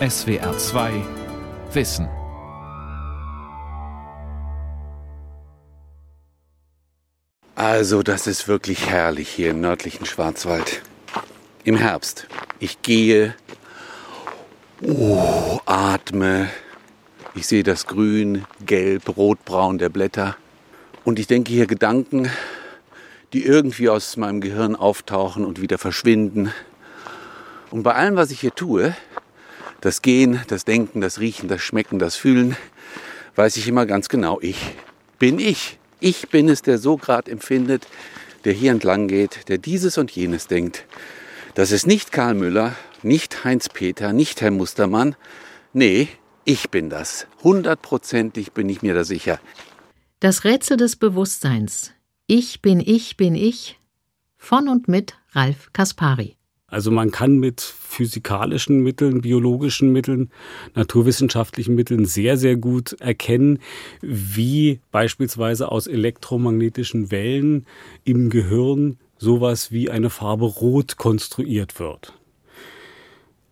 SWR 2 Wissen. Also, das ist wirklich herrlich hier im nördlichen Schwarzwald. Im Herbst. Ich gehe, oh, atme. Ich sehe das Grün, Gelb, Rotbraun der Blätter. Und ich denke hier Gedanken, die irgendwie aus meinem Gehirn auftauchen und wieder verschwinden. Und bei allem, was ich hier tue, das Gehen, das Denken, das Riechen, das Schmecken, das Fühlen, weiß ich immer ganz genau, ich bin ich. Ich bin es, der so gerade empfindet, der hier entlang geht, der dieses und jenes denkt. Das ist nicht Karl Müller, nicht Heinz Peter, nicht Herr Mustermann. Nee, ich bin das. Hundertprozentig bin ich mir da sicher. Das Rätsel des Bewusstseins. Ich bin ich bin ich. Von und mit Ralf Kaspari. Also man kann mit physikalischen Mitteln, biologischen Mitteln, naturwissenschaftlichen Mitteln sehr, sehr gut erkennen, wie beispielsweise aus elektromagnetischen Wellen im Gehirn sowas wie eine Farbe Rot konstruiert wird.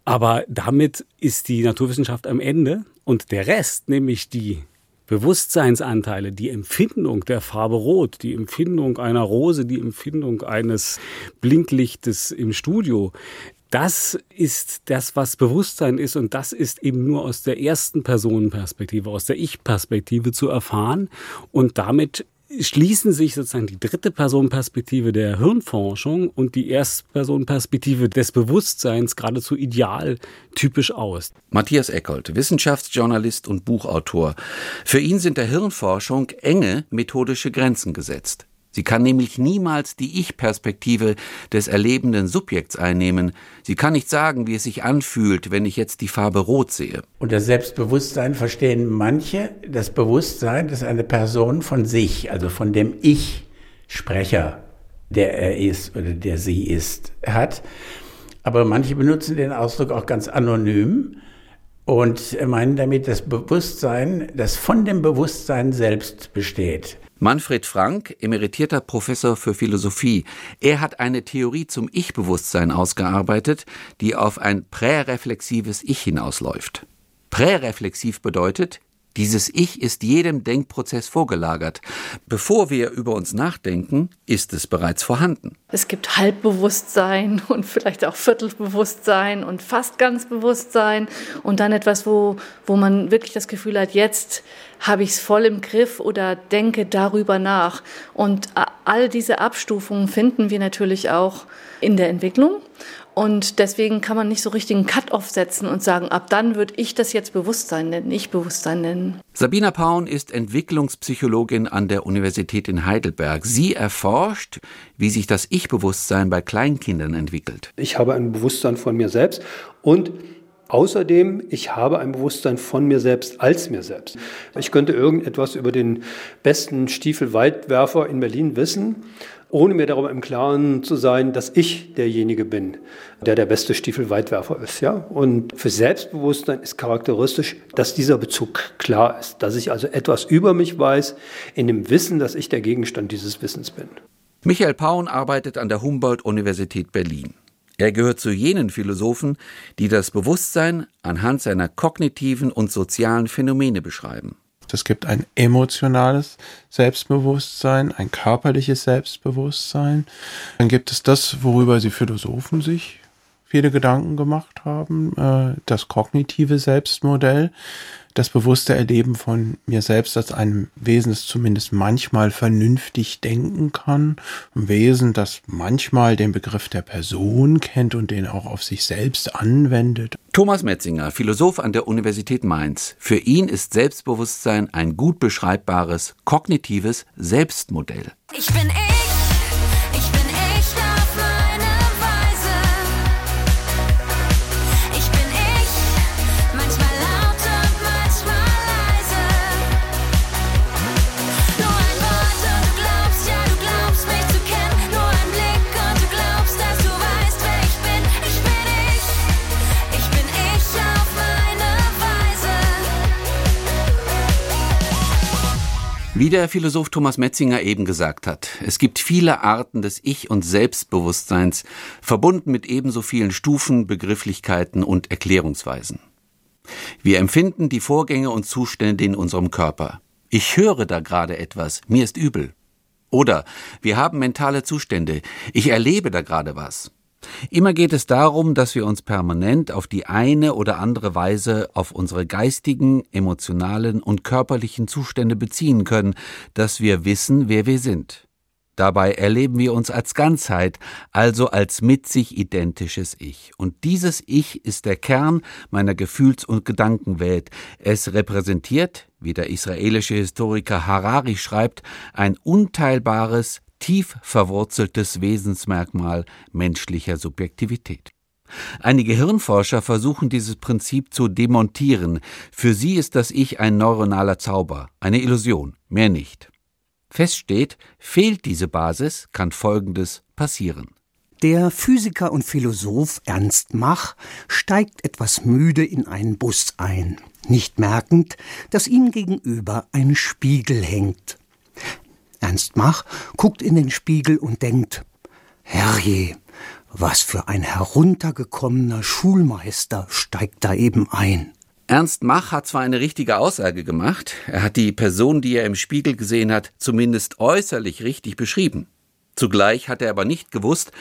Aber damit ist die Naturwissenschaft am Ende und der Rest, nämlich die Bewusstseinsanteile, die Empfindung der Farbe Rot, die Empfindung einer Rose, die Empfindung eines Blinklichtes im Studio, das ist das, was Bewusstsein ist. Und das ist eben nur aus der ersten Personenperspektive, aus der Ich-Perspektive zu erfahren. Und damit schließen sich sozusagen die dritte Personenperspektive der Hirnforschung und die Erstpersonenperspektive des Bewusstseins geradezu ideal typisch aus. Matthias Eckold, Wissenschaftsjournalist und Buchautor. Für ihn sind der Hirnforschung enge methodische Grenzen gesetzt. Sie kann nämlich niemals die Ich-Perspektive des erlebenden Subjekts einnehmen. Sie kann nicht sagen, wie es sich anfühlt, wenn ich jetzt die Farbe rot sehe. Unter Selbstbewusstsein verstehen manche das Bewusstsein, dass eine Person von sich, also von dem Ich-Sprecher, der er ist oder der sie ist, hat. Aber manche benutzen den Ausdruck auch ganz anonym und meinen damit das Bewusstsein, das von dem Bewusstsein selbst besteht. Manfred Frank, emeritierter Professor für Philosophie. Er hat eine Theorie zum Ich-Bewusstsein ausgearbeitet, die auf ein präreflexives Ich hinausläuft. Präreflexiv bedeutet, dieses Ich ist jedem Denkprozess vorgelagert. Bevor wir über uns nachdenken, ist es bereits vorhanden. Es gibt Halbbewusstsein und vielleicht auch Viertelbewusstsein und fast ganz Bewusstsein und dann etwas, wo, wo man wirklich das Gefühl hat, jetzt habe ich es voll im Griff oder denke darüber nach. Und all diese Abstufungen finden wir natürlich auch in der Entwicklung. Und deswegen kann man nicht so richtig einen Cut-off setzen und sagen, ab dann würde ich das jetzt Bewusstsein nennen, ich Bewusstsein nennen. Sabina Paun ist Entwicklungspsychologin an der Universität in Heidelberg. Sie erforscht, wie sich das Ich-Bewusstsein bei Kleinkindern entwickelt. Ich habe ein Bewusstsein von mir selbst und Außerdem, ich habe ein Bewusstsein von mir selbst als mir selbst. Ich könnte irgendetwas über den besten Stiefelweitwerfer in Berlin wissen, ohne mir darüber im Klaren zu sein, dass ich derjenige bin, der der beste Stiefelweitwerfer ist. Ja? Und für Selbstbewusstsein ist charakteristisch, dass dieser Bezug klar ist, dass ich also etwas über mich weiß, in dem Wissen, dass ich der Gegenstand dieses Wissens bin. Michael Paun arbeitet an der Humboldt-Universität Berlin. Er gehört zu jenen Philosophen, die das Bewusstsein anhand seiner kognitiven und sozialen Phänomene beschreiben. Es gibt ein emotionales Selbstbewusstsein, ein körperliches Selbstbewusstsein. Dann gibt es das, worüber die Philosophen sich viele Gedanken gemacht haben, äh, das kognitive Selbstmodell, das bewusste Erleben von mir selbst als einem Wesen, das zumindest manchmal vernünftig denken kann, ein Wesen, das manchmal den Begriff der Person kennt und den auch auf sich selbst anwendet. Thomas Metzinger, Philosoph an der Universität Mainz. Für ihn ist Selbstbewusstsein ein gut beschreibbares kognitives Selbstmodell. Ich bin ich. Wie der Philosoph Thomas Metzinger eben gesagt hat, es gibt viele Arten des Ich- und Selbstbewusstseins, verbunden mit ebenso vielen Stufen, Begrifflichkeiten und Erklärungsweisen. Wir empfinden die Vorgänge und Zustände in unserem Körper. Ich höre da gerade etwas, mir ist übel. Oder wir haben mentale Zustände, ich erlebe da gerade was. Immer geht es darum, dass wir uns permanent auf die eine oder andere Weise auf unsere geistigen, emotionalen und körperlichen Zustände beziehen können, dass wir wissen, wer wir sind. Dabei erleben wir uns als Ganzheit, also als mit sich identisches Ich. Und dieses Ich ist der Kern meiner Gefühls- und Gedankenwelt. Es repräsentiert, wie der israelische Historiker Harari schreibt, ein unteilbares, tief verwurzeltes Wesensmerkmal menschlicher Subjektivität. Einige Hirnforscher versuchen dieses Prinzip zu demontieren. Für sie ist das Ich ein neuronaler Zauber, eine Illusion, mehr nicht. Fest steht, fehlt diese Basis, kann Folgendes passieren. Der Physiker und Philosoph Ernst Mach steigt etwas müde in einen Bus ein, nicht merkend, dass ihm gegenüber ein Spiegel hängt. Ernst Mach guckt in den Spiegel und denkt, Herrje, was für ein heruntergekommener Schulmeister steigt da eben ein. Ernst Mach hat zwar eine richtige Aussage gemacht, er hat die Person, die er im Spiegel gesehen hat, zumindest äußerlich richtig beschrieben. Zugleich hat er aber nicht gewusst,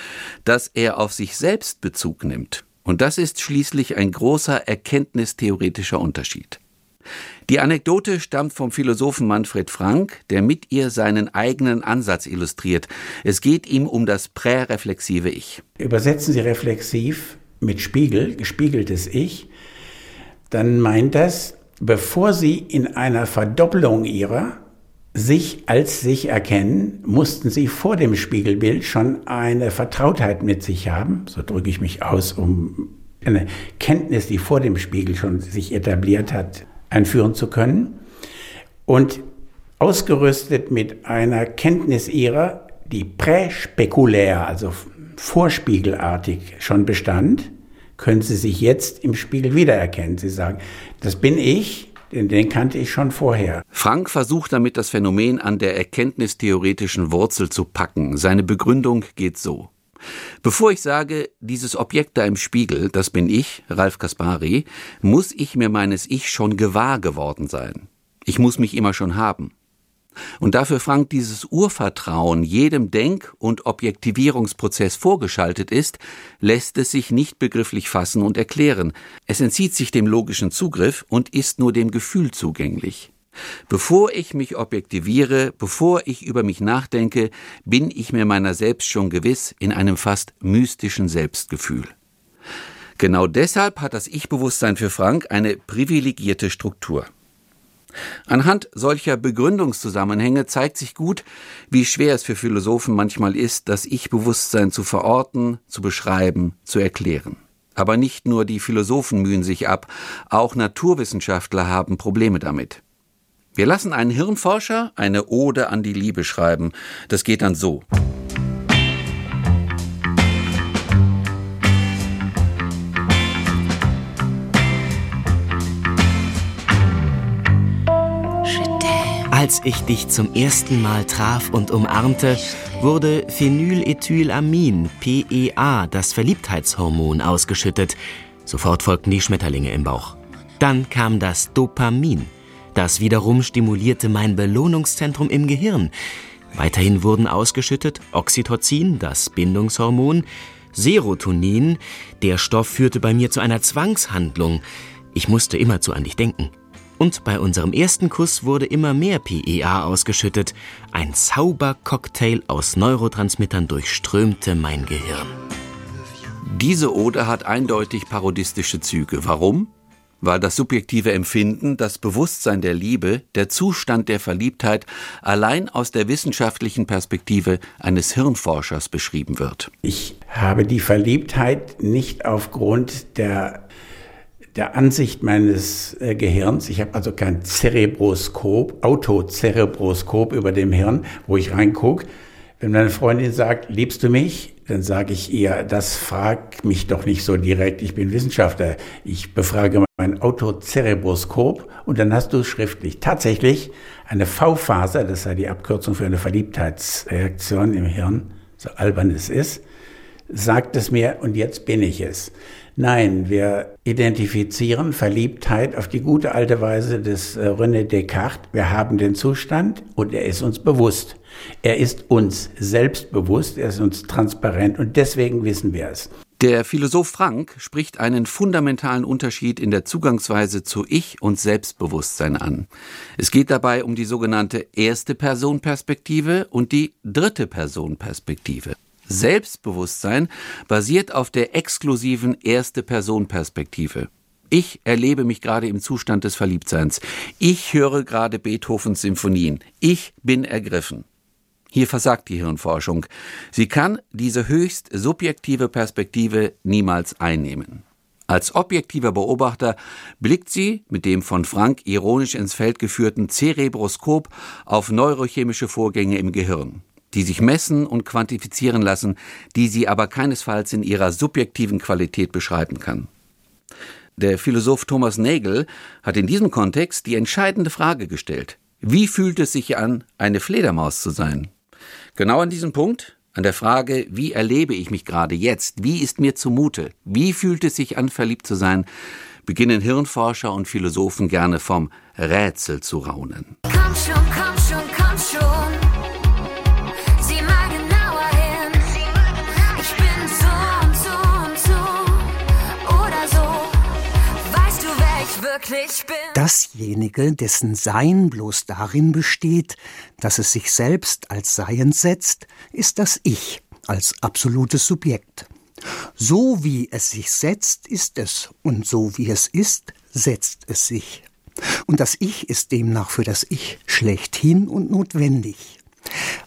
dass er auf sich selbst Bezug nimmt. Und das ist schließlich ein großer erkenntnistheoretischer Unterschied. Die Anekdote stammt vom Philosophen Manfred Frank, der mit ihr seinen eigenen Ansatz illustriert. Es geht ihm um das präreflexive Ich. Übersetzen Sie reflexiv mit Spiegel, gespiegeltes Ich, dann meint das, bevor Sie in einer Verdoppelung Ihrer sich als sich erkennen, mussten Sie vor dem Spiegelbild schon eine Vertrautheit mit sich haben, so drücke ich mich aus, um eine Kenntnis, die vor dem Spiegel schon sich etabliert hat, einführen zu können. Und ausgerüstet mit einer Kenntnis ihrer, die präspekulär, also vorspiegelartig schon bestand, können Sie sich jetzt im Spiegel wiedererkennen. Sie sagen, das bin ich, denn den kannte ich schon vorher. Frank versucht damit das Phänomen an der erkenntnistheoretischen Wurzel zu packen. Seine Begründung geht so. Bevor ich sage, dieses Objekt da im Spiegel, das bin ich, Ralf Kaspari, muss ich mir meines Ich schon gewahr geworden sein. Ich muss mich immer schon haben. Und dafür Frank dieses Urvertrauen jedem Denk- und Objektivierungsprozess vorgeschaltet ist, lässt es sich nicht begrifflich fassen und erklären. Es entzieht sich dem logischen Zugriff und ist nur dem Gefühl zugänglich. Bevor ich mich objektiviere, bevor ich über mich nachdenke, bin ich mir meiner selbst schon gewiss in einem fast mystischen Selbstgefühl. Genau deshalb hat das Ich-Bewusstsein für Frank eine privilegierte Struktur. Anhand solcher Begründungszusammenhänge zeigt sich gut, wie schwer es für Philosophen manchmal ist, das Ich-Bewusstsein zu verorten, zu beschreiben, zu erklären. Aber nicht nur die Philosophen mühen sich ab, auch Naturwissenschaftler haben Probleme damit. Wir lassen einen Hirnforscher eine Ode an die Liebe schreiben. Das geht dann so. Als ich dich zum ersten Mal traf und umarmte, wurde Phenylethylamin, PEA, das Verliebtheitshormon, ausgeschüttet. Sofort folgten die Schmetterlinge im Bauch. Dann kam das Dopamin. Das wiederum stimulierte mein Belohnungszentrum im Gehirn. Weiterhin wurden ausgeschüttet Oxytocin, das Bindungshormon, Serotonin, der Stoff führte bei mir zu einer Zwangshandlung. Ich musste immerzu an dich denken. Und bei unserem ersten Kuss wurde immer mehr PEA ausgeschüttet. Ein Zaubercocktail aus Neurotransmittern durchströmte mein Gehirn. Diese Ode hat eindeutig parodistische Züge. Warum? Weil das subjektive Empfinden, das Bewusstsein der Liebe, der Zustand der Verliebtheit allein aus der wissenschaftlichen Perspektive eines Hirnforschers beschrieben wird. Ich habe die Verliebtheit nicht aufgrund der der Ansicht meines äh, Gehirns. Ich habe also kein Zerebroskop, Autozerebroskop über dem Hirn, wo ich reingucke. Wenn meine Freundin sagt, liebst du mich? Dann sage ich ihr, das fragt mich doch nicht so direkt. Ich bin Wissenschaftler. Ich befrage mein Autocerebroskop und dann hast du schriftlich. Tatsächlich eine V-Phase, das sei die Abkürzung für eine Verliebtheitsreaktion im Hirn, so albern es ist, sagt es mir und jetzt bin ich es. Nein, wir identifizieren Verliebtheit auf die gute alte Weise des äh, René Descartes. Wir haben den Zustand und er ist uns bewusst. Er ist uns selbstbewusst, er ist uns transparent und deswegen wissen wir es. Der Philosoph Frank spricht einen fundamentalen Unterschied in der Zugangsweise zu Ich- und Selbstbewusstsein an. Es geht dabei um die sogenannte erste Person-Perspektive und die dritte Person-Perspektive. Selbstbewusstsein basiert auf der exklusiven erste Person-Perspektive. Ich erlebe mich gerade im Zustand des Verliebtseins. Ich höre gerade Beethovens Symphonien. Ich bin ergriffen. Hier versagt die Hirnforschung. Sie kann diese höchst subjektive Perspektive niemals einnehmen. Als objektiver Beobachter blickt sie mit dem von Frank ironisch ins Feld geführten Cerebroskop auf neurochemische Vorgänge im Gehirn, die sich messen und quantifizieren lassen, die sie aber keinesfalls in ihrer subjektiven Qualität beschreiben kann. Der Philosoph Thomas Nagel hat in diesem Kontext die entscheidende Frage gestellt. Wie fühlt es sich an, eine Fledermaus zu sein? Genau an diesem Punkt, an der Frage, wie erlebe ich mich gerade jetzt, wie ist mir zumute, wie fühlt es sich an, verliebt zu sein, beginnen Hirnforscher und Philosophen gerne vom Rätsel zu raunen. Komm schon, komm Dasjenige, dessen Sein bloß darin besteht, dass es sich selbst als Seiend setzt, ist das Ich als absolutes Subjekt. So wie es sich setzt, ist es, und so wie es ist, setzt es sich. Und das Ich ist demnach für das Ich schlechthin und notwendig.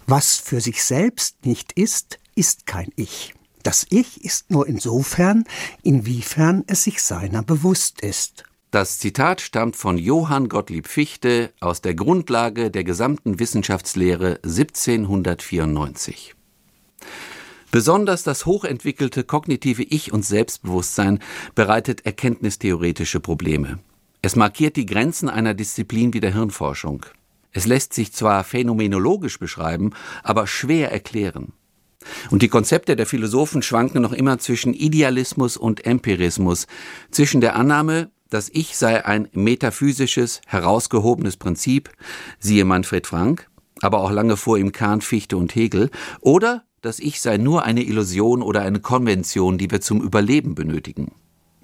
Was für sich selbst nicht ist, ist kein Ich. Das Ich ist nur insofern, inwiefern es sich seiner bewusst ist. Das Zitat stammt von Johann Gottlieb Fichte aus der Grundlage der gesamten Wissenschaftslehre 1794. Besonders das hochentwickelte kognitive Ich- und Selbstbewusstsein bereitet erkenntnistheoretische Probleme. Es markiert die Grenzen einer Disziplin wie der Hirnforschung. Es lässt sich zwar phänomenologisch beschreiben, aber schwer erklären. Und die Konzepte der Philosophen schwanken noch immer zwischen Idealismus und Empirismus, zwischen der Annahme, das Ich sei ein metaphysisches, herausgehobenes Prinzip, siehe Manfred Frank, aber auch lange vor ihm Kant, Fichte und Hegel, oder das Ich sei nur eine Illusion oder eine Konvention, die wir zum Überleben benötigen.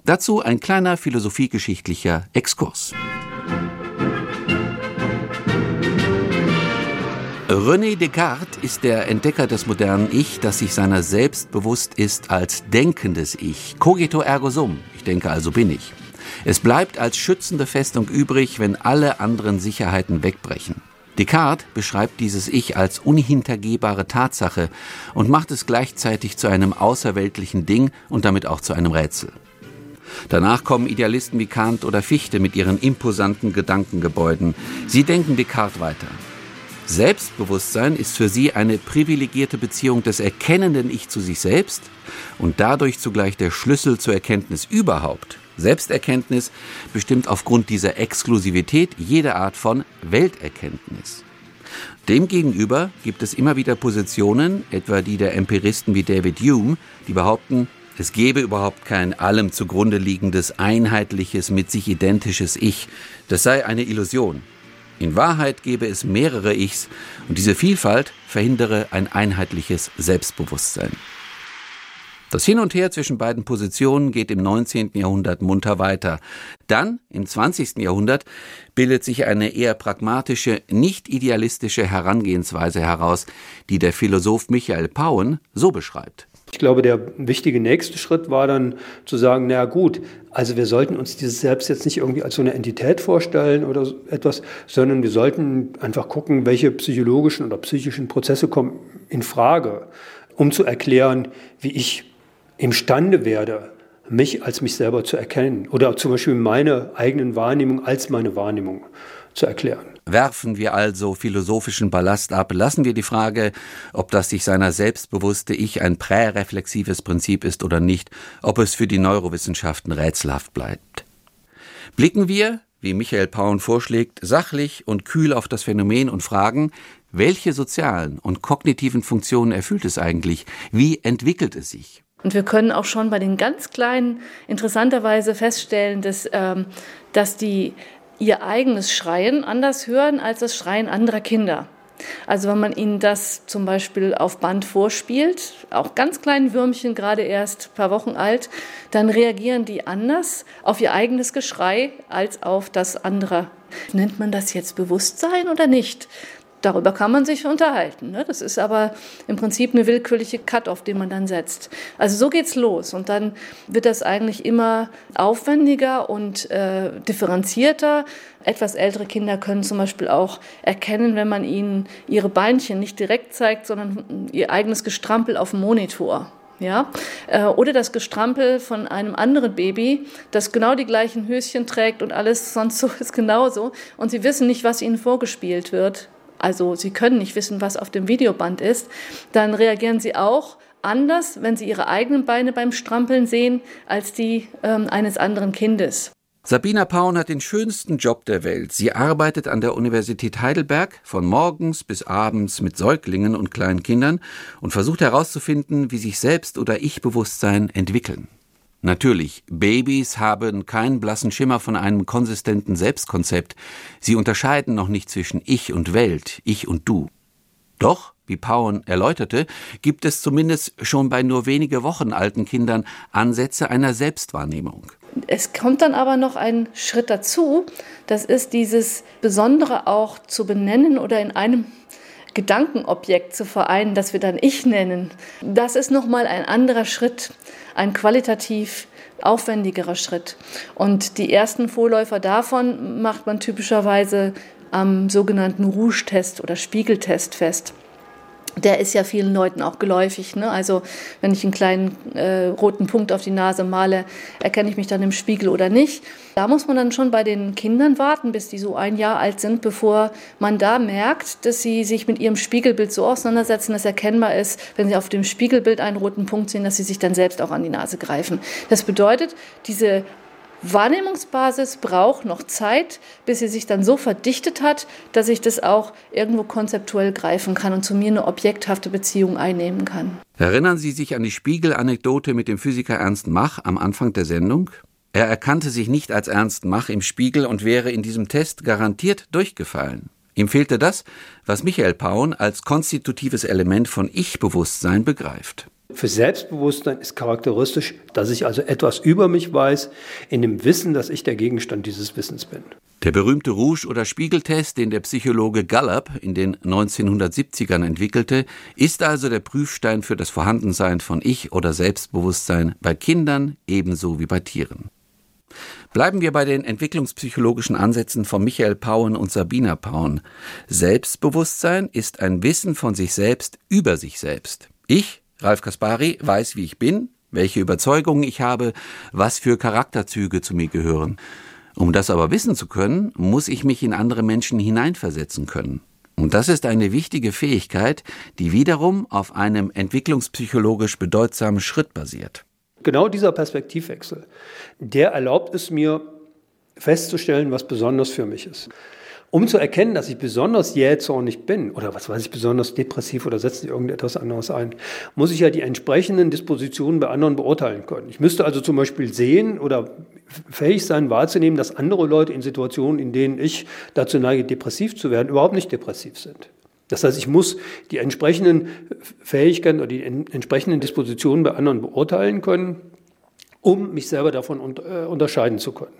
Dazu ein kleiner philosophiegeschichtlicher Exkurs. René Descartes ist der Entdecker des modernen Ich, das sich seiner selbst bewusst ist als denkendes Ich. Cogito ergo sum. Ich denke also bin ich. Es bleibt als schützende Festung übrig, wenn alle anderen Sicherheiten wegbrechen. Descartes beschreibt dieses Ich als unhintergehbare Tatsache und macht es gleichzeitig zu einem außerweltlichen Ding und damit auch zu einem Rätsel. Danach kommen Idealisten wie Kant oder Fichte mit ihren imposanten Gedankengebäuden. Sie denken Descartes weiter. Selbstbewusstsein ist für sie eine privilegierte Beziehung des erkennenden Ich zu sich selbst und dadurch zugleich der Schlüssel zur Erkenntnis überhaupt. Selbsterkenntnis bestimmt aufgrund dieser Exklusivität jede Art von Welterkenntnis. Demgegenüber gibt es immer wieder Positionen, etwa die der Empiristen wie David Hume, die behaupten, es gebe überhaupt kein allem zugrunde liegendes, einheitliches, mit sich identisches Ich. Das sei eine Illusion. In Wahrheit gebe es mehrere Ichs und diese Vielfalt verhindere ein einheitliches Selbstbewusstsein. Das Hin und Her zwischen beiden Positionen geht im 19. Jahrhundert munter weiter. Dann, im 20. Jahrhundert, bildet sich eine eher pragmatische, nicht idealistische Herangehensweise heraus, die der Philosoph Michael Pauen so beschreibt. Ich glaube, der wichtige nächste Schritt war dann zu sagen, na gut, also wir sollten uns dieses Selbst jetzt nicht irgendwie als so eine Entität vorstellen oder so etwas, sondern wir sollten einfach gucken, welche psychologischen oder psychischen Prozesse kommen in Frage, um zu erklären, wie ich imstande werde, mich als mich selber zu erkennen oder zum Beispiel meine eigenen Wahrnehmung als meine Wahrnehmung zu erklären. Werfen wir also philosophischen Ballast ab, lassen wir die Frage, ob das sich seiner selbstbewusste Ich ein präreflexives Prinzip ist oder nicht, ob es für die Neurowissenschaften rätselhaft bleibt. Blicken wir, wie Michael Paun vorschlägt, sachlich und kühl auf das Phänomen und fragen, welche sozialen und kognitiven Funktionen erfüllt es eigentlich? Wie entwickelt es sich? Und wir können auch schon bei den ganz Kleinen interessanterweise feststellen, dass, ähm, dass die ihr eigenes Schreien anders hören als das Schreien anderer Kinder. Also wenn man ihnen das zum Beispiel auf Band vorspielt, auch ganz kleinen Würmchen, gerade erst ein paar Wochen alt, dann reagieren die anders auf ihr eigenes Geschrei als auf das andere. Nennt man das jetzt Bewusstsein oder nicht? Darüber kann man sich unterhalten. Ne? Das ist aber im Prinzip eine willkürliche Cut, auf den man dann setzt. Also so geht's los. Und dann wird das eigentlich immer aufwendiger und äh, differenzierter. Etwas ältere Kinder können zum Beispiel auch erkennen, wenn man ihnen ihre Beinchen nicht direkt zeigt, sondern ihr eigenes Gestrampel auf dem Monitor. Ja? Äh, oder das Gestrampel von einem anderen Baby, das genau die gleichen Höschen trägt und alles sonst so ist genauso. Und sie wissen nicht, was ihnen vorgespielt wird also sie können nicht wissen, was auf dem Videoband ist, dann reagieren sie auch anders, wenn sie ihre eigenen Beine beim Strampeln sehen, als die ähm, eines anderen Kindes. Sabina Paun hat den schönsten Job der Welt. Sie arbeitet an der Universität Heidelberg von morgens bis abends mit Säuglingen und kleinen Kindern und versucht herauszufinden, wie sich Selbst- oder Ich-Bewusstsein entwickeln. Natürlich, Babys haben keinen blassen Schimmer von einem konsistenten Selbstkonzept. Sie unterscheiden noch nicht zwischen Ich und Welt, Ich und Du. Doch, wie Pauen erläuterte, gibt es zumindest schon bei nur wenige Wochen alten Kindern Ansätze einer Selbstwahrnehmung. Es kommt dann aber noch ein Schritt dazu, das ist dieses Besondere auch zu benennen oder in einem Gedankenobjekt zu vereinen, das wir dann Ich nennen. Das ist nochmal ein anderer Schritt ein qualitativ aufwendigerer Schritt. Und die ersten Vorläufer davon macht man typischerweise am sogenannten Rouge-Test oder Spiegeltest fest der ist ja vielen Leuten auch geläufig. Ne? Also wenn ich einen kleinen äh, roten Punkt auf die Nase male, erkenne ich mich dann im Spiegel oder nicht. Da muss man dann schon bei den Kindern warten, bis die so ein Jahr alt sind, bevor man da merkt, dass sie sich mit ihrem Spiegelbild so auseinandersetzen, dass erkennbar ist, wenn sie auf dem Spiegelbild einen roten Punkt sehen, dass sie sich dann selbst auch an die Nase greifen. Das bedeutet, diese Wahrnehmungsbasis braucht noch Zeit, bis sie sich dann so verdichtet hat, dass ich das auch irgendwo konzeptuell greifen kann und zu mir eine objekthafte Beziehung einnehmen kann. Erinnern Sie sich an die Spiegelanekdote mit dem Physiker Ernst Mach am Anfang der Sendung? Er erkannte sich nicht als Ernst Mach im Spiegel und wäre in diesem Test garantiert durchgefallen. Ihm fehlte das, was Michael Paun als konstitutives Element von Ich-Bewusstsein begreift. Für Selbstbewusstsein ist charakteristisch, dass ich also etwas über mich weiß, in dem Wissen, dass ich der Gegenstand dieses Wissens bin. Der berühmte Rouge- oder Spiegeltest, den der Psychologe Gallup in den 1970ern entwickelte, ist also der Prüfstein für das Vorhandensein von Ich- oder Selbstbewusstsein bei Kindern ebenso wie bei Tieren. Bleiben wir bei den entwicklungspsychologischen Ansätzen von Michael Pauen und Sabina Pauen. Selbstbewusstsein ist ein Wissen von sich selbst über sich selbst. Ich Ralf Kaspari weiß, wie ich bin, welche Überzeugungen ich habe, was für Charakterzüge zu mir gehören. Um das aber wissen zu können, muss ich mich in andere Menschen hineinversetzen können. Und das ist eine wichtige Fähigkeit, die wiederum auf einem entwicklungspsychologisch bedeutsamen Schritt basiert. Genau dieser Perspektivwechsel, der erlaubt es mir festzustellen, was besonders für mich ist. Um zu erkennen, dass ich besonders jähzornig bin oder was weiß ich, besonders depressiv oder setzt sich irgendetwas anderes ein, muss ich ja die entsprechenden Dispositionen bei anderen beurteilen können. Ich müsste also zum Beispiel sehen oder fähig sein, wahrzunehmen, dass andere Leute in Situationen, in denen ich dazu neige, depressiv zu werden, überhaupt nicht depressiv sind. Das heißt, ich muss die entsprechenden Fähigkeiten oder die entsprechenden Dispositionen bei anderen beurteilen können, um mich selber davon äh, unterscheiden zu können.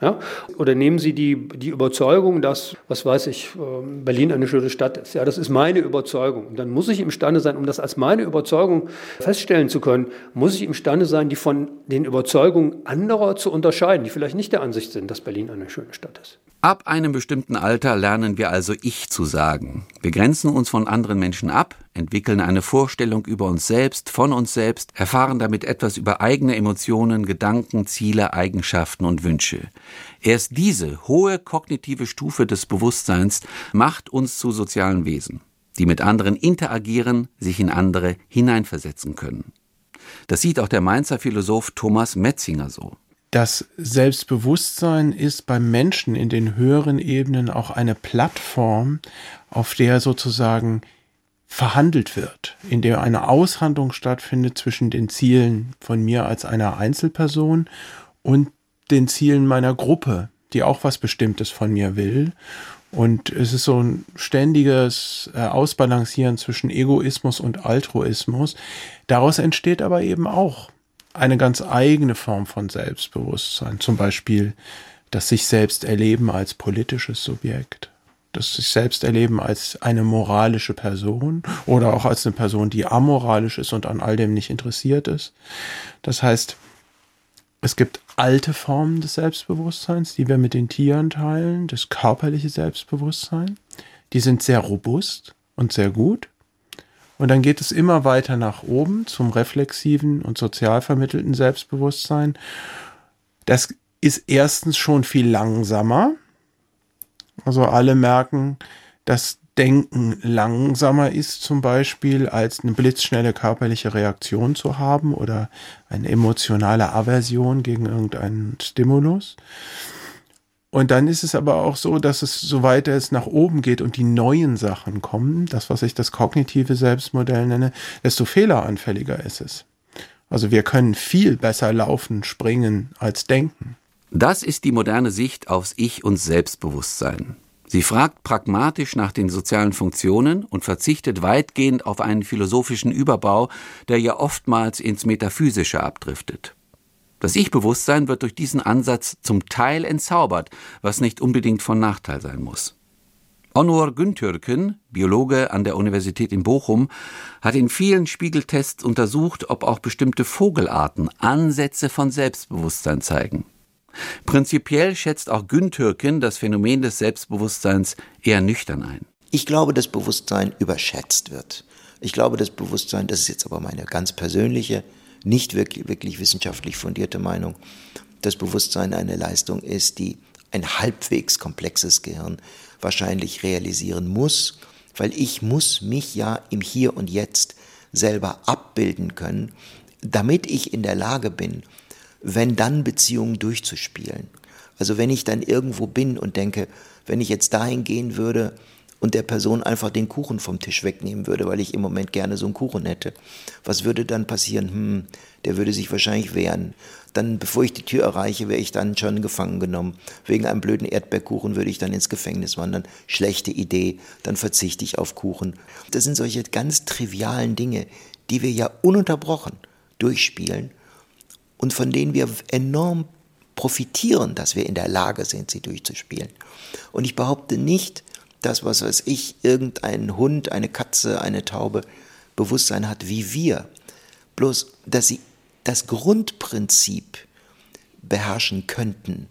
Ja? Oder nehmen Sie die, die Überzeugung, dass, was weiß ich, ähm, Berlin eine schöne Stadt ist. Ja, das ist meine Überzeugung. Und dann muss ich imstande sein, um das als meine Überzeugung feststellen zu können, muss ich imstande sein, die von den Überzeugungen anderer zu unterscheiden, die vielleicht nicht der Ansicht sind, dass Berlin eine schöne Stadt ist. Ab einem bestimmten Alter lernen wir also Ich zu sagen. Wir grenzen uns von anderen Menschen ab, entwickeln eine Vorstellung über uns selbst, von uns selbst, erfahren damit etwas über eigene Emotionen, Gedanken, Ziele, Eigenschaften und Wünsche. Erst diese hohe kognitive Stufe des Bewusstseins macht uns zu sozialen Wesen, die mit anderen interagieren, sich in andere hineinversetzen können. Das sieht auch der Mainzer Philosoph Thomas Metzinger so das Selbstbewusstsein ist beim Menschen in den höheren Ebenen auch eine Plattform, auf der sozusagen verhandelt wird, in dem eine Aushandlung stattfindet zwischen den Zielen von mir als einer Einzelperson und den Zielen meiner Gruppe, die auch was Bestimmtes von mir will. Und es ist so ein ständiges äh, Ausbalancieren zwischen Egoismus und Altruismus. Daraus entsteht aber eben auch eine ganz eigene Form von Selbstbewusstsein. Zum Beispiel das sich selbst erleben als politisches Subjekt das sich selbst erleben als eine moralische Person oder auch als eine Person, die amoralisch ist und an all dem nicht interessiert ist. Das heißt, es gibt alte Formen des Selbstbewusstseins, die wir mit den Tieren teilen, das körperliche Selbstbewusstsein. Die sind sehr robust und sehr gut. Und dann geht es immer weiter nach oben zum reflexiven und sozial vermittelten Selbstbewusstsein. Das ist erstens schon viel langsamer, also alle merken, dass Denken langsamer ist zum Beispiel, als eine blitzschnelle körperliche Reaktion zu haben oder eine emotionale Aversion gegen irgendeinen Stimulus. Und dann ist es aber auch so, dass es so weiter es nach oben geht und die neuen Sachen kommen, das, was ich das kognitive Selbstmodell nenne, desto fehleranfälliger ist es. Also wir können viel besser laufen, springen als denken. Das ist die moderne Sicht aufs Ich und Selbstbewusstsein. Sie fragt pragmatisch nach den sozialen Funktionen und verzichtet weitgehend auf einen philosophischen Überbau, der ja oftmals ins Metaphysische abdriftet. Das Ich-Bewusstsein wird durch diesen Ansatz zum Teil entzaubert, was nicht unbedingt von Nachteil sein muss. Onur Güntürken, Biologe an der Universität in Bochum, hat in vielen Spiegeltests untersucht, ob auch bestimmte Vogelarten Ansätze von Selbstbewusstsein zeigen. Prinzipiell schätzt auch Güntürken das Phänomen des Selbstbewusstseins eher nüchtern ein. Ich glaube, dass Bewusstsein überschätzt wird. Ich glaube, dass Bewusstsein, das ist jetzt aber meine ganz persönliche, nicht wirklich, wirklich wissenschaftlich fundierte Meinung, dass Bewusstsein eine Leistung ist, die ein halbwegs komplexes Gehirn wahrscheinlich realisieren muss, weil ich muss mich ja im Hier und Jetzt selber abbilden können, damit ich in der Lage bin, wenn dann Beziehungen durchzuspielen. Also wenn ich dann irgendwo bin und denke, wenn ich jetzt dahin gehen würde und der Person einfach den Kuchen vom Tisch wegnehmen würde, weil ich im Moment gerne so einen Kuchen hätte, was würde dann passieren? Hm, der würde sich wahrscheinlich wehren. Dann, bevor ich die Tür erreiche, wäre ich dann schon gefangen genommen. Wegen einem blöden Erdbeerkuchen würde ich dann ins Gefängnis wandern. Schlechte Idee, dann verzichte ich auf Kuchen. Das sind solche ganz trivialen Dinge, die wir ja ununterbrochen durchspielen und von denen wir enorm profitieren, dass wir in der Lage sind, sie durchzuspielen. Und ich behaupte nicht, dass, was weiß ich, irgendein Hund, eine Katze, eine Taube Bewusstsein hat wie wir. Bloß, dass sie das Grundprinzip beherrschen könnten,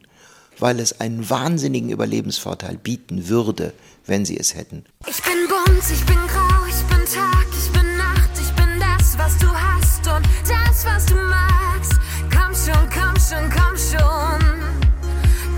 weil es einen wahnsinnigen Überlebensvorteil bieten würde, wenn sie es hätten. Ich bin bunt, ich bin grau, ich bin Tag, ich bin Nacht, ich bin das, was du hast und das, was du magst schon, komm schon,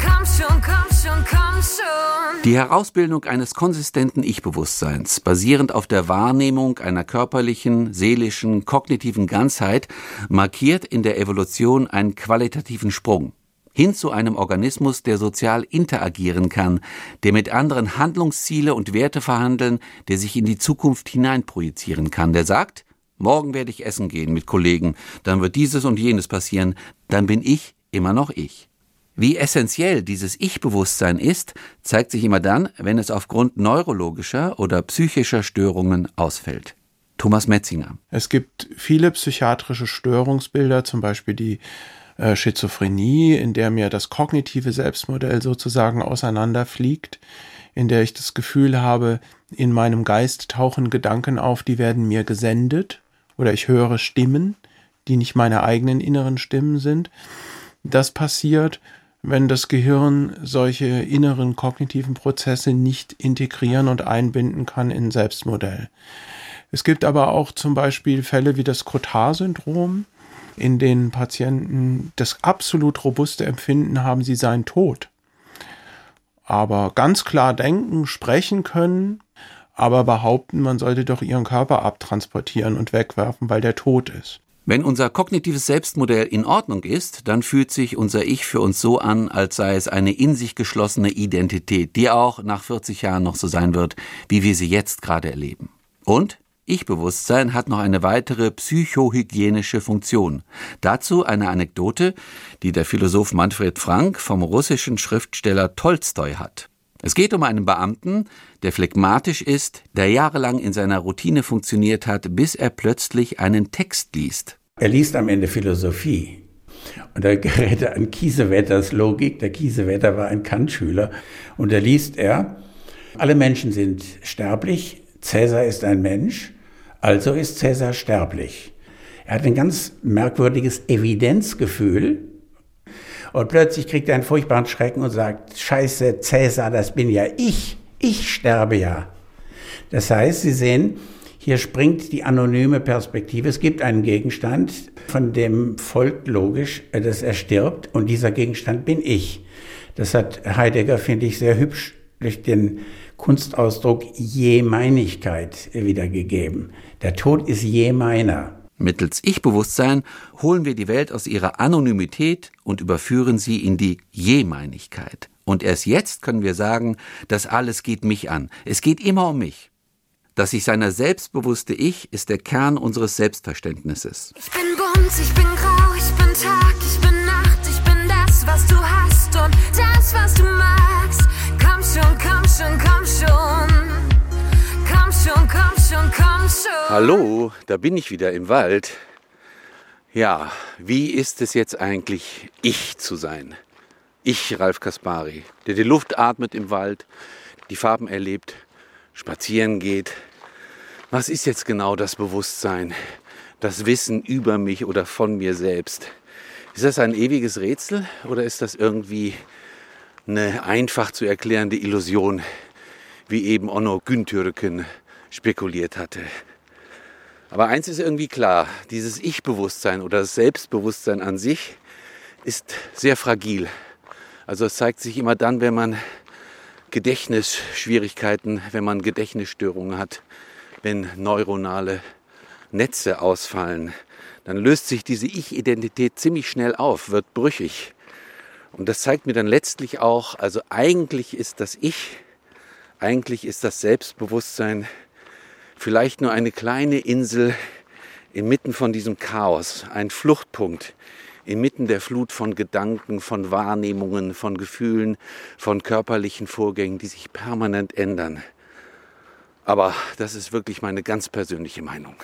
komm schon. Komm schon, komm schon. Die Herausbildung eines konsistenten Ich-Bewusstseins, basierend auf der Wahrnehmung einer körperlichen, seelischen, kognitiven Ganzheit, markiert in der Evolution einen qualitativen Sprung hin zu einem Organismus, der sozial interagieren kann, der mit anderen Handlungsziele und Werte verhandeln, der sich in die Zukunft hineinprojizieren kann, der sagt, Morgen werde ich essen gehen mit Kollegen, dann wird dieses und jenes passieren, dann bin ich immer noch ich. Wie essentiell dieses Ich-Bewusstsein ist, zeigt sich immer dann, wenn es aufgrund neurologischer oder psychischer Störungen ausfällt. Thomas Metzinger. Es gibt viele psychiatrische Störungsbilder, zum Beispiel die äh, Schizophrenie, in der mir das kognitive Selbstmodell sozusagen auseinanderfliegt, in der ich das Gefühl habe, in meinem Geist tauchen Gedanken auf, die werden mir gesendet oder ich höre Stimmen, die nicht meine eigenen inneren Stimmen sind. Das passiert, wenn das Gehirn solche inneren kognitiven Prozesse nicht integrieren und einbinden kann in Selbstmodell. Es gibt aber auch zum Beispiel Fälle wie das Cotard-Syndrom, in denen Patienten das absolut robuste Empfinden haben, sie seien tot. Aber ganz klar denken, sprechen können, aber behaupten, man sollte doch ihren Körper abtransportieren und wegwerfen, weil der tot ist. Wenn unser kognitives Selbstmodell in Ordnung ist, dann fühlt sich unser Ich für uns so an, als sei es eine in sich geschlossene Identität, die auch nach 40 Jahren noch so sein wird, wie wir sie jetzt gerade erleben. Und Ich-Bewusstsein hat noch eine weitere psychohygienische Funktion. Dazu eine Anekdote, die der Philosoph Manfred Frank vom russischen Schriftsteller Tolstoi hat. Es geht um einen Beamten, der phlegmatisch ist, der jahrelang in seiner Routine funktioniert hat, bis er plötzlich einen Text liest. Er liest am Ende Philosophie. Und da gerät er an Kiesewetters Logik. Der Kiesewetter war ein Kant-Schüler. Und da liest er, alle Menschen sind sterblich, Cäsar ist ein Mensch, also ist Cäsar sterblich. Er hat ein ganz merkwürdiges Evidenzgefühl. Und plötzlich kriegt er einen furchtbaren Schrecken und sagt, Scheiße, Cäsar, das bin ja ich. Ich sterbe ja. Das heißt, Sie sehen, hier springt die anonyme Perspektive. Es gibt einen Gegenstand, von dem folgt logisch, dass er stirbt und dieser Gegenstand bin ich. Das hat Heidegger, finde ich, sehr hübsch durch den Kunstausdruck Jemeinigkeit wiedergegeben. Der Tod ist je meiner. Mittels Ich-Bewusstsein holen wir die Welt aus ihrer Anonymität und überführen sie in die Jemeinigkeit. Und erst jetzt können wir sagen, das alles geht mich an. Es geht immer um mich. Das sich seiner selbstbewusste Ich ist der Kern unseres Selbstverständnisses. Ich bin bunt, ich bin grau, ich bin Tag, ich bin Nacht, ich bin das, was du hast und das, was du magst. Komm schon, komm schon, komm Hallo, da bin ich wieder im Wald. Ja, wie ist es jetzt eigentlich, ich zu sein? Ich, Ralf Kaspari, der die Luft atmet im Wald, die Farben erlebt, spazieren geht. Was ist jetzt genau das Bewusstsein, das Wissen über mich oder von mir selbst? Ist das ein ewiges Rätsel oder ist das irgendwie eine einfach zu erklärende Illusion, wie eben Onno Güntürken spekuliert hatte? Aber eins ist irgendwie klar, dieses Ich-Bewusstsein oder das Selbstbewusstsein an sich ist sehr fragil. Also es zeigt sich immer dann, wenn man Gedächtnisschwierigkeiten, wenn man Gedächtnisstörungen hat, wenn neuronale Netze ausfallen, dann löst sich diese Ich-Identität ziemlich schnell auf, wird brüchig. Und das zeigt mir dann letztlich auch, also eigentlich ist das Ich, eigentlich ist das Selbstbewusstsein vielleicht nur eine kleine Insel inmitten von diesem Chaos, ein Fluchtpunkt inmitten der Flut von Gedanken, von Wahrnehmungen, von Gefühlen, von körperlichen Vorgängen, die sich permanent ändern. Aber das ist wirklich meine ganz persönliche Meinung.